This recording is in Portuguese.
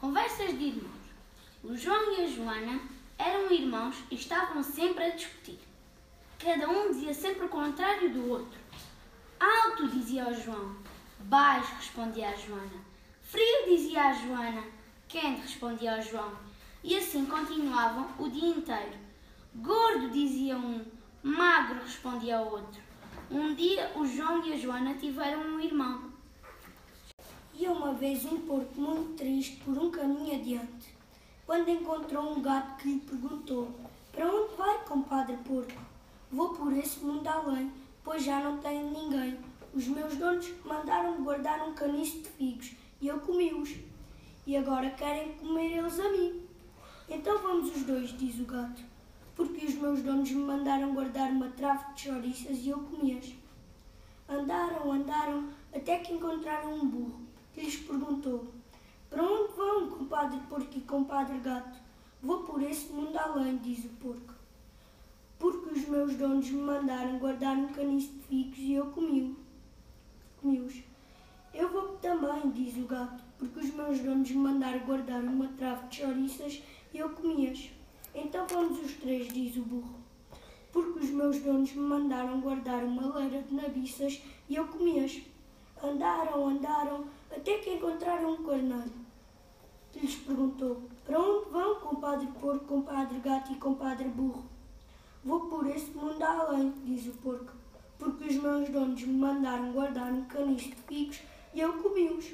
Conversas de irmãos. O João e a Joana eram irmãos e estavam sempre a discutir. Cada um dizia sempre o contrário do outro. Alto, dizia o João. Baixo, respondia a Joana. Frio, dizia a Joana. Quente, respondia o João. E assim continuavam o dia inteiro. Gordo, dizia um. Magro, respondia o outro. Um dia o João e a Joana tiveram um irmão. Ia uma vez um porco muito triste por um caminho adiante, quando encontrou um gato que lhe perguntou: Para onde vai, compadre porco? Vou por esse mundo além, pois já não tenho ninguém. Os meus donos mandaram-me guardar um caniço de figos e eu comi-os. E agora querem comer eles a mim. Então vamos os dois, diz o gato, porque os meus donos me mandaram guardar uma trave de chouriças e eu comi-as. Andaram, andaram, até que encontraram um burro lhes perguntou: Para onde vão, compadre porco e compadre gato? Vou por esse mundo além, diz o porco. Porque os meus donos me mandaram guardar um caniço de figos e eu comi-os. Comi eu vou também, diz o gato, porque os meus donos me mandaram guardar uma trave de chouriças e eu comi-as. Então vamos os três, diz o burro. Porque os meus donos me mandaram guardar uma leira de nabiças e eu comi-as. Andaram, andaram, até que encontraram um carneiro. Lhes perguntou: Para onde vão, compadre porco, compadre gato e compadre burro? Vou por esse mundo além, diz o porco, porque os meus donos me mandaram guardar um caniço de figos e eu comi-os.